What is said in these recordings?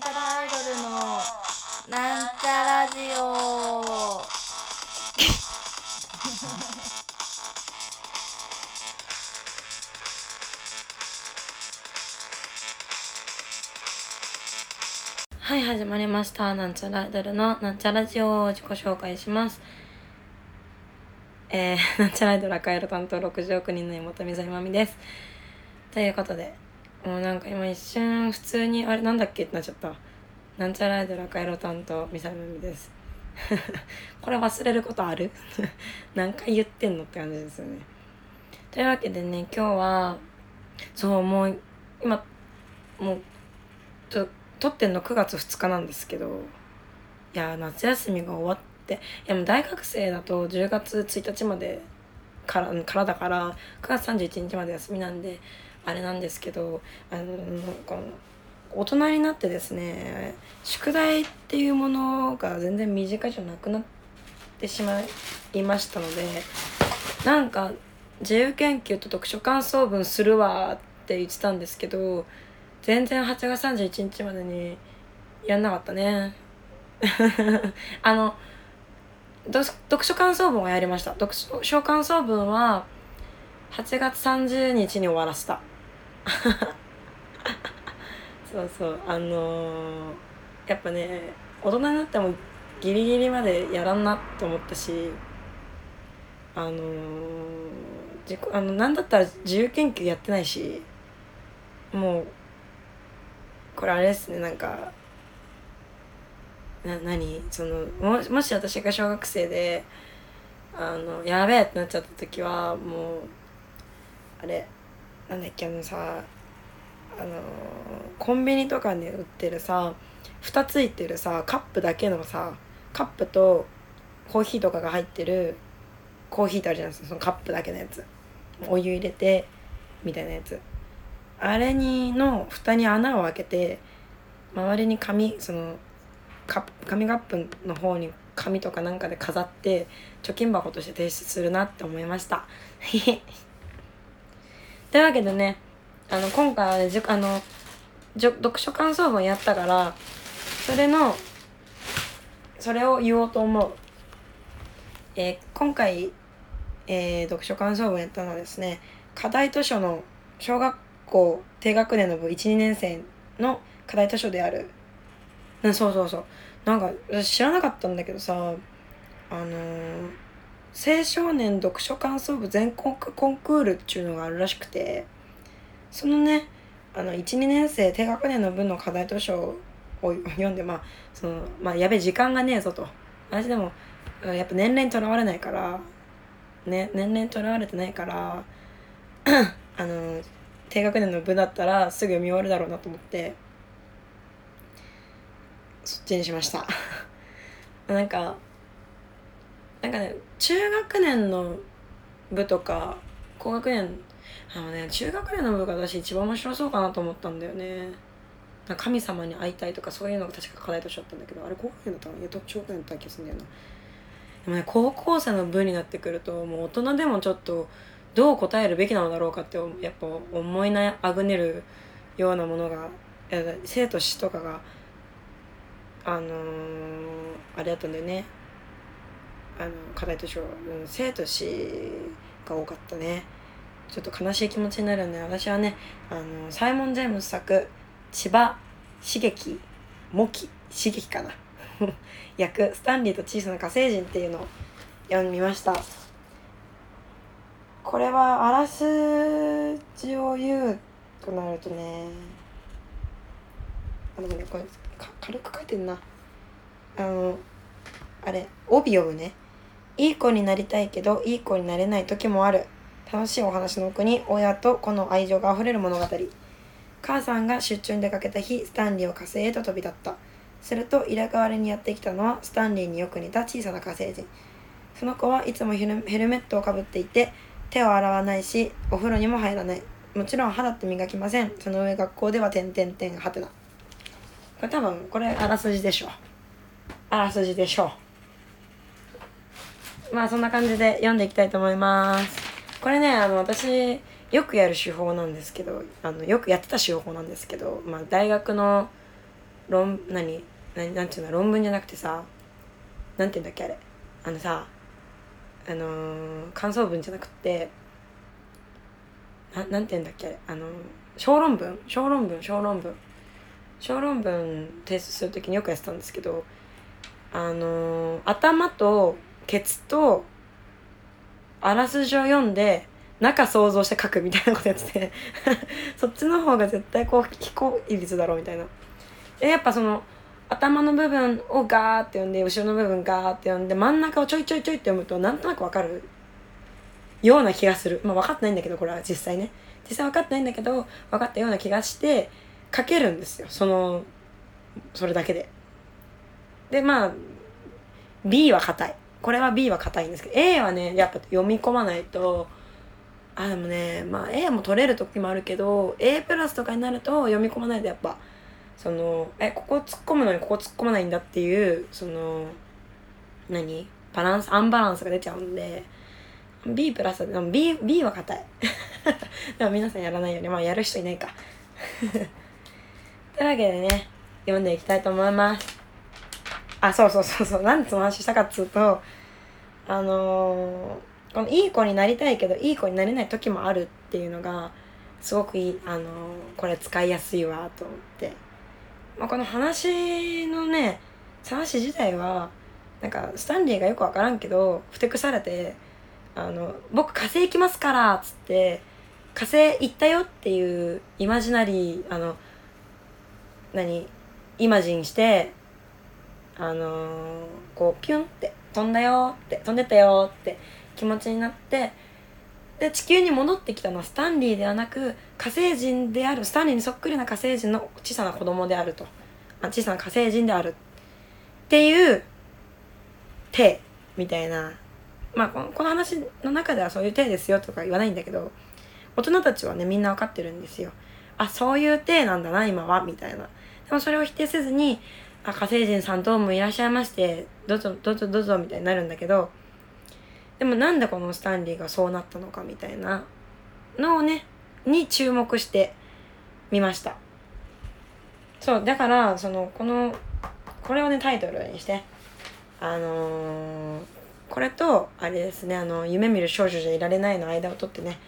ちゃらアイドルのなんちゃラジオ。はい始まりました。なんちゃらアイドルのなんちゃラジオを自己紹介します。えー、なんちゃらアイドル赤色担当60億人の妹水まみです。ということでもうなんか今一瞬普通にあれなんだっけってなっちゃった。なんちゃらアイドル赤色担当みさみみです。これ忘れることある？何回言ってんのって感じですよね。というわけでね今日はそうもう今もうちょ撮ってんの9月2日なんですけどいや夏休みが終わっていやもう大学生だと10月1日までからからだから9月31日まで休みなんであれなんですけどあのこの大人になってですね宿題っていうものが全然身近じゃなくなってしまいましたのでなんか自由研究と読書感想文するわって言ってたんですけど全然8月31日までにやんなかったね。あの読書感想文はやりました。読書感想文は8月30日に終わらせた。そうそうあのー、やっぱね大人になってもギリギリまでやらんなって思ったしあのー、あのなんだったら自由研究やってないしもうこれあれですねなんかな何？そのももし私が小学生であのやべえってなっちゃった時はもうあれなんだっけあのさあのコンビニとかで売ってるさ蓋ついてるさカップだけのさカップとコーヒーとかが入ってるコーヒーってあるじゃないですかそのカップだけのやつ。お湯入れてみたいなやつ。あれにの蓋に穴を開けて周りに紙その紙カップの方に紙とかなんかで飾って貯金箱として提出するなって思いました。というわけでねあの今回はねじあの読書感想文やったからそれのそれを言おうと思う、えー、今回、えー、読書感想文やったのはですね課題図書の小学校低学年の部12年生の課題図書である。そうそうそう。なんか知らなかったんだけどさあのー、青少年読書感想部全国コンクールっていうのがあるらしくてそのねあの12年生低学年の分の課題図書を 読んでまあそのまあやべえ時間がねえぞと。私でもやっぱ年齢にとらわれないからね年齢にとらわれてないから あの低学年の部だったらすぐ読み終わるだろうなと思ってそっちにしました。なんかなんかね中学年の部とか高学年あのね中学年の部が私一番面白そうかなと思ったんだよね。神様に会いたいとかそういうのが確か課題としてあったんだけどあれ高学年だったのいや中学年だった気がするんだよな。でもね高校生の部になってくるともう大人でもちょっとどう答えるべきなのだろうかってやっぱ思いなあぐねるようなものが生と死とかがあのー、あれだったんだよね。あの課題図書、うん、生と死が多かったね。ちょっと悲しい気持ちになるんで私はねあのサイモン・ジェームス作千葉茂樹茂木茂樹かな。役スタンリーと小さな火星人っていうのを読みました。これはあらすじを言うとなるとねあでもねこれ軽く書いてんな。あのあれ帯読むね。いい子になりたいけどいい子になれない時もある。楽しいお話の奥に親と子の愛情があふれる物語。母さんが出張に出かけた日スタンリーを火星へと飛び立った。すると入れ替わりにやってきたのはスタンリーによく似た小さな火星人。その子はいつもヘルメットをかぶっていて手を洗わないしお風呂にも入らない。もちろん肌って磨きません。その上学校では点々点はてな。これ多分これあらすじでしょあらすじでしょまあそんな感じで読んでいきたいと思います。これねあの私よくやる手法なんですけどあのよくやってた手法なんですけど、まあ、大学の論何何なんていうの論文じゃなくてさなんていうんだっけあれ。あのさあのー、感想文じゃなくてななんていうんだっけあれ。あのー、小論文？小論文？小論文。小論文提出する時によくやってたんですけどあのー、頭とケツとあらすじを読んで中想像して書くみたいなことやってて そっちの方が絶対こう非効率だろうみたいな。でやっぱその頭の部分をガーって読んで後ろの部分ガーって読んで真ん中をちょいちょいちょいって読むとなんとなくわかるような気がする。まあ分かってないんだけどこれは実際ね。実際分かってないんだけど分かったような気がして書けるんですよ。そのそれだけで。でまあ B は硬い。これは B は硬いんですけど A はねやっぱ読み込まないとあでもねまあ A も取れる時もあるけど A プラスとかになると読み込まないとやっぱそのえここ突っ込むのにここ突っ込まないんだっていうその何？バランスアンバランスが出ちゃうんで B プラスでも B, B は硬い。でも皆さんやらないようにまあやる人いないか。というわけでね読んでいきたいと思います。あそうそうそうそう。なんでその話したかっつうとあのー、このいい子になりたいけどいい子になれない時もあるっていうのがすごくいいあのー、これ使いやすいわと思って。まあ、この話のね話自体はなんかスタンリーがよく分からんけどふてくされてあの「僕火星行きますから」っつって火星行ったよっていうイマジナリーあの何イマジンしてあのー、こうピュンって飛んだよって飛んでたよって気持ちになってで地球に戻ってきたのはスタンリーではなく火星人であるスタンリーにそっくりな火星人の小さな子供であると。あ小さな火星人であるっていう体みたいな。まあこのこの話の中ではそういう体ですよとか言わないんだけど大人たちはねみんな分かってるんですよ。あそういう体なんだな今はみたいな。でもそれを否定せずにあ火星人さんどうもいらっしゃいましてどうぞどうぞどうぞみたいになるんだけどでもなんでこのスタンリーがそうなったのかみたいなのをねに注目してみました。そうだからそのこのこれをねタイトルにしてあのー、これとあれですねあの夢見る少女じゃいられないの間を取ってね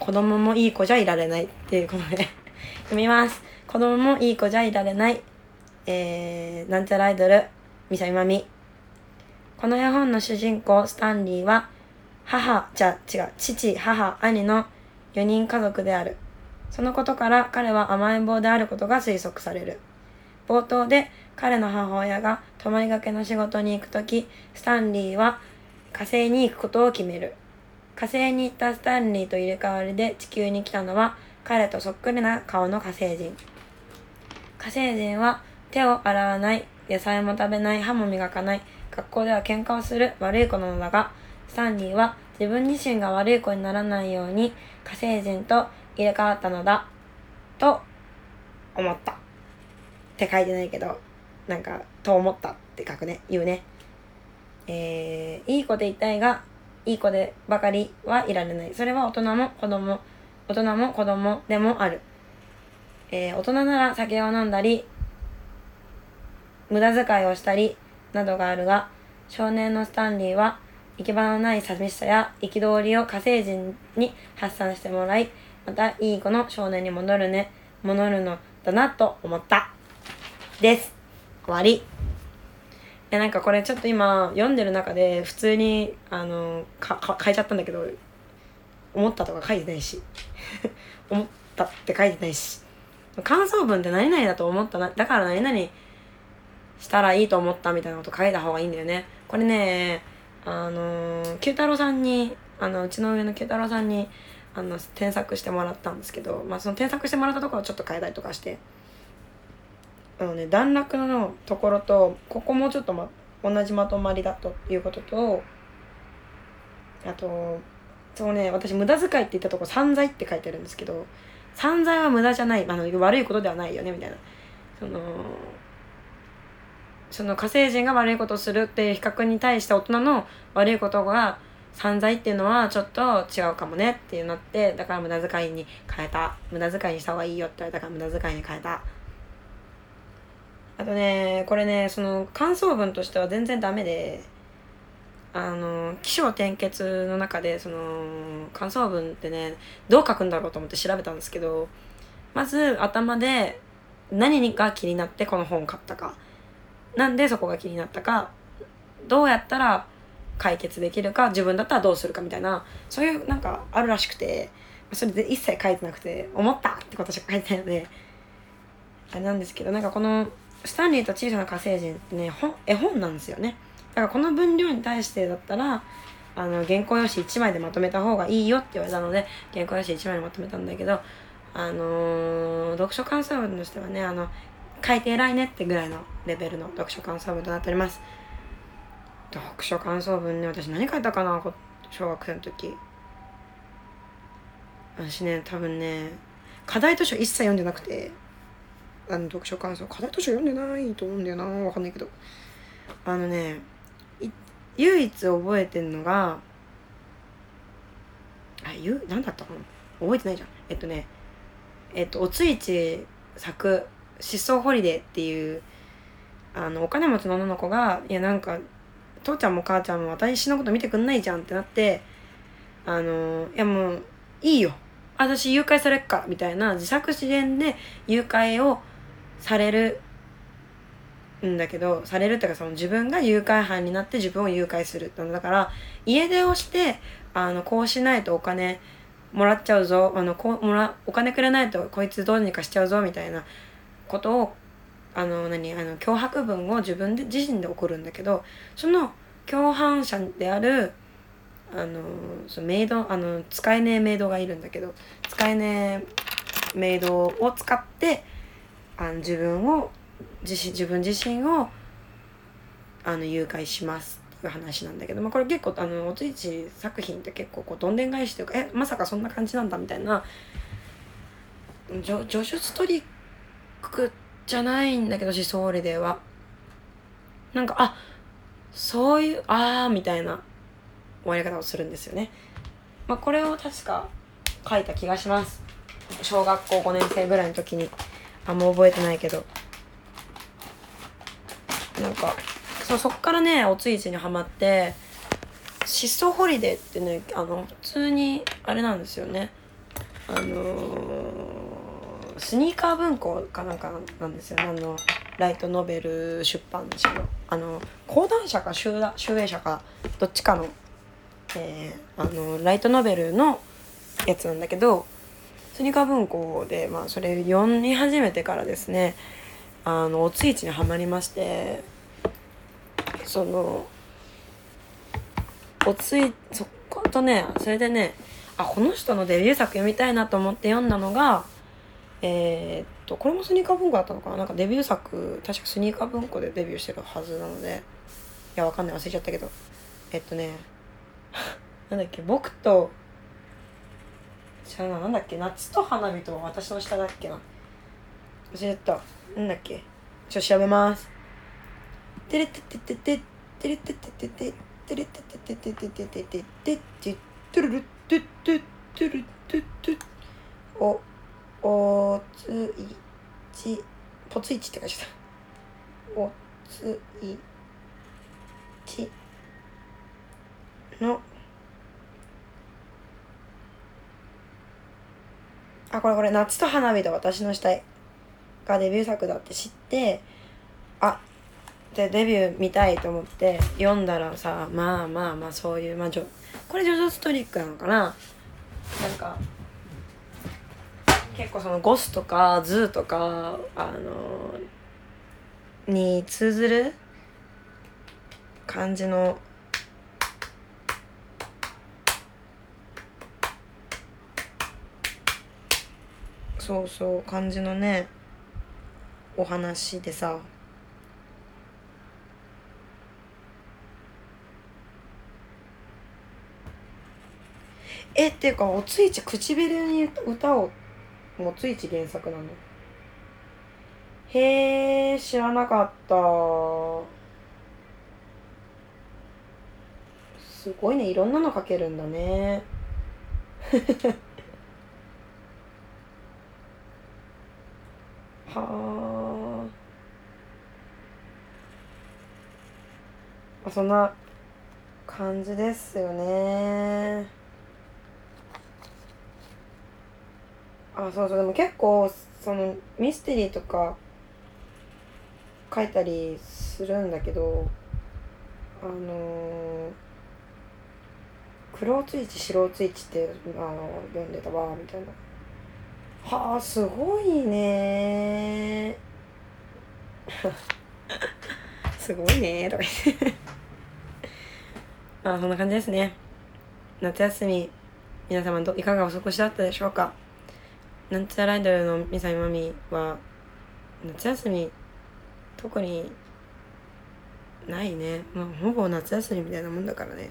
子供もいい子じゃいられないっていうことで 読みます。子供もいい子じゃいられない。えー、なんちゃらアイドルみさみまみこの絵本の主人公スタンリーは母じゃ違う父母兄の4人家族である。そのことから彼は甘えん坊であることが推測される。冒頭で彼の母親が泊まりがけの仕事に行く時スタンリーは火星に行くことを決める。火星に行ったスタンリーと入れ替わりで地球に来たのは彼とそっくりな顔の火星人。火星人は手を洗わない野菜も食べない歯も磨かない学校では喧嘩をする悪い子なのだが、スタンリーは自分自身が悪い子にならないように火星人と入れ替わったのだ、と思った。って書いてないけど、なんか、と思ったって書くね、言うね。えー、いい子でいたいが、いい子でばかりはいられない。それは大人も子供、大人も子供でもある。えー、大人なら酒を飲んだり、無駄遣いをしたり、などがあるが、少年のスタンリーは行き場のない寂しさや憤りを火星人に発散してもらい、またいい子の少年に戻るね、戻るのだなと思った。です。終わり。いやなんかこれちょっと今読んでる中で普通にあのかか変えちゃったんだけど思ったとか書いてないし 思ったって書いてないし感想文って何々だと思ったなだから何々したらいいと思ったみたいなこと書いた方がいいんだよね。これね、あのー、九太郎さんに、あの、うちの上の九太郎さんに、あの、添削してもらったんですけど、まあ、その添削してもらったところをちょっと変えたりとかして、あのね、段落のところと、ここもちょっとま、同じまとまりだということと、あと、そうね、私、無駄遣いって言ったとこ、散財って書いてるんですけど、散財は無駄じゃない、あの、悪いことではないよね、みたいな。その、その火星人が悪いことをするっていう比較に対して大人の悪いことが散財っていうのはちょっと違うかもねっていうなってだから無駄遣いに変えた。無駄遣いにした方がいいよって言われた。から無駄遣いに変えたあとねこれねその感想文としては全然ダメであの起承転結の中でその感想文ってねどう書くんだろうと思って調べたんですけどまず頭で何が気になってこの本を買ったか。なんでそこが気になったかどうやったら解決できるか自分だったらどうするかみたいなそういうなんかあるらしくてそれで一切書いてなくて思ったってことしか書いてないのであれなんですけどなんかこの「スタンリーと小さな火星人」ってね本絵本なんですよね。だからこの分量に対してだったらあの原稿用紙1枚でまとめた方がいいよって言われたので原稿用紙1枚でまとめたんだけどあのー、読書感想文としてはねあの書いて偉いねってぐらいのレベルの読書感想文となっております。読書感想文ね私何書いたかな小学生の時。私ね多分ね課題図書一切読んでなくてあの読書感想課題図書読んでないと思うんだよなわかんないけど。あのね唯一覚えてんのがあゆ何だったかな覚えてないじゃん。えっとねえっとおついち作「失踪ホリデー」っていうあのお金持ちの女の子がいやなんか父ちゃんも母ちゃんも私のこと見てくんないじゃんってなってあのいやもういいよ。私誘拐されっかみたいな自作自演で誘拐をされるんだけどされるっていうかその自分が誘拐犯になって自分を誘拐するだから家出をしてあのこうしないとお金もらっちゃうぞあのこもらお金くれないとこいつどうにかしちゃうぞみたいなことをあの何あの脅迫文を自分で自身で送るんだけどその共犯者であるあのそのメイドあの使えねえメイドがいるんだけど使えねえメイドを使ってあの自分を自身自分自身をあの誘拐しますっていう話なんだけど、まあ、これ結構あのおついち作品って結構こうどんでん返しというかえまさかそんな感じなんだみたいな叙述トリックじゃないんだけど思想リデーはなんかあそういうああみたいな終わり方をするんですよね。まあ、これを確か書いた気がします。小学校5年生ぐらいの時に。あんま覚えてないけど。なんか、そそっからね、おついちにはまって、失踪ホリデーってね、あの、普通に、あれなんですよね。あのー、スニーカー文庫かなんかなんですよ。あの、ライトノベル出版社の。あの、講談社か集英社か、どっちかのえー、あのライトノベルのやつなんだけどスニーカー文庫で、まあ、それ読み始めてからですねあのおついちにはまりましてそのおついそことねそれでねあこの人のデビュー作読みたいなと思って読んだのがえー、っとこれもスニーカー文庫だったのかな？なんかデビュー作確かスニーカー文庫でデビューしてるはずなので。いやわかんない忘れちゃったけど。えっとね なんだっけ？僕と知らななんだっけ？夏と花火と私の下だっけな？忘れた。なんだっけ？ちょっと調べます。てれてててててれてててててれてててててててててててるるてててるてておおついちぽついちって書いてた。おついちの。あこれこれ「夏と花火と私の死体」がデビュー作だって知ってあでデビュー見たいと思って読んだらさまあまあまあそういう、まあ、これジョジョストリックなのかな。なんか結構そのゴスとかズーとかあのに通ずる感じのそうそう感じのねお話でさ。えっていうかおついち唇に歌をもうついち原作なのへえ知らなかった。すごいねいろんなの書けるんだね。はあそんな感じですよね。あそうそうでも結構そのミステリーとか書いたりするんだけどあのー黒ついち白ついちってあの読んでたわみたいな。はあすごいね すごいねとか言って。ま あそんな感じですね。夏休み皆様どいかがお過ごしだったでしょうか？なんちゃらアイドルのミサイマミは夏休み特にないね。まあほぼ夏休みみたいなもんだからね。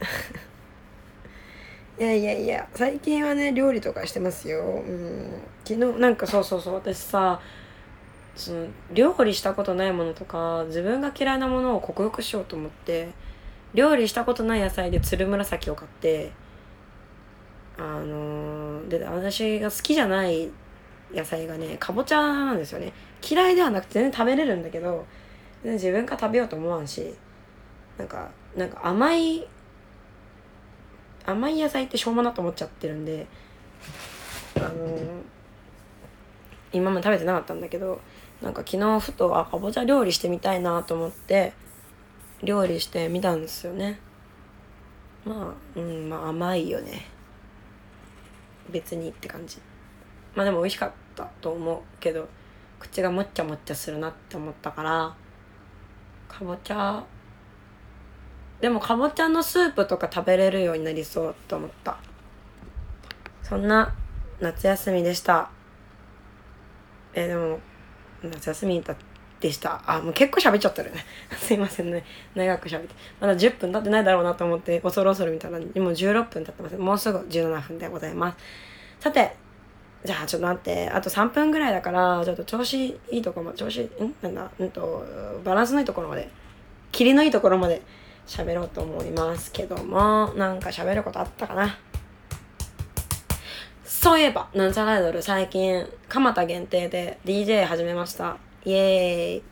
いやいやいや最近はね料理とかしてますよ、うん、昨日なんかそうそうそう私さその料理したことないものとか自分が嫌いなものを克服しようと思って料理したことない野菜でつるむらさきを買ってあのー、で私が好きじゃない野菜がねかぼちゃなんですよね。嫌いではなくて全然食べれるんだけど全然自分から食べようと思わんしなんかなんか甘い甘い野菜ってしょうもなと思っちゃってるんであのー、今まで食べてなかったんだけどなんか昨日ふとあかぼちゃ料理してみたいなと思って料理してみたんですよね。まあうんまあ甘いよね。別にって感じ。まあでも美味しかったと思うけど口がもっちゃもっちゃするなって思ったからかぼちゃでもかぼちゃのスープとか食べれるようになりそうと思った。そんな夏休みでした。えー、でも夏休みだでした。あもう結構喋っちゃってるね。すいませんね。長く喋って。まだ10分経ってないだろうなと思って恐る恐る見たらもう16分経ってます。もうすぐ17分でございます。さてじゃあちょっと待って。あと3分ぐらいだからちょっと調子いいところまで調子ん？なんだ？うんとバランスのいいところまで霧のいいところまで喋ろうと思いますけども、なんか喋ることあったかな？そういえば、なんちゃらアイドル最近、蒲田限定で DJ 始めました。イエーイ。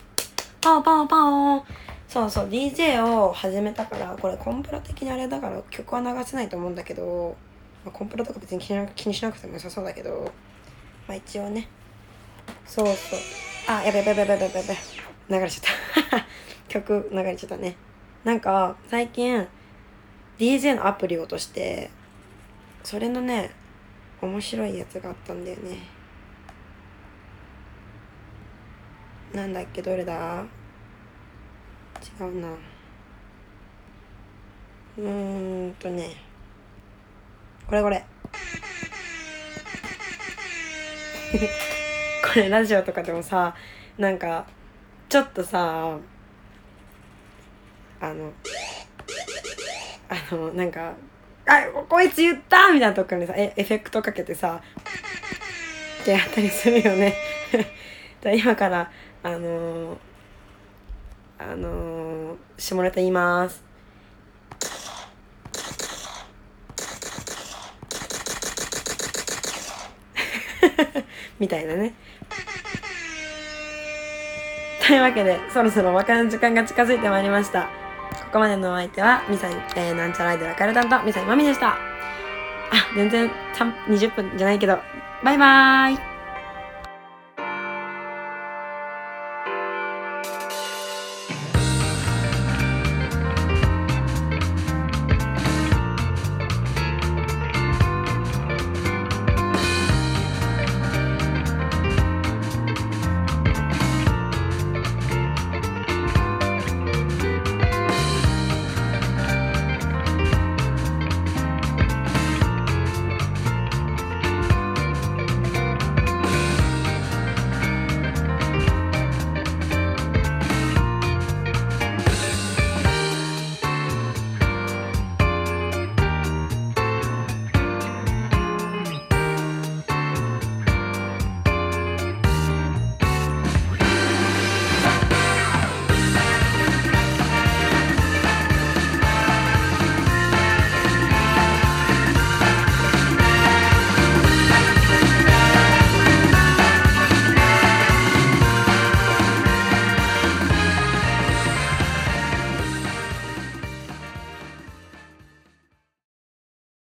パオパオパオそうそう、DJ を始めたから、これコンプラ的にあれだから曲は流せないと思うんだけど、まあ、コンプラとか別に気に気にしなくても良さそうだけど、まあ一応ね、そうそう。あ、やべやべやべやべやべ。流れちゃった。曲流れちゃったね。なんか最近 DJ のアプリを落としてそれのね面白いやつがあったんだよねなんだっけどれだ？違うな。うーんとね。これこれ。これラジオとかでもさなんかちょっとさあのあのなんか「あこいつ言った!」みたいなとこにさエエフェクトかけてさってやったりするよね。じゃ今からあのー、あのー、下ネタ言います。みたいなね。というわけでそろそろお別れの時間が近づいてまいりました。ここまでのお相手は、ミサイ、えー、なんちゃらアイドルカルタンとミサイマミでした。あ、全然20分じゃないけど、バイバーイ。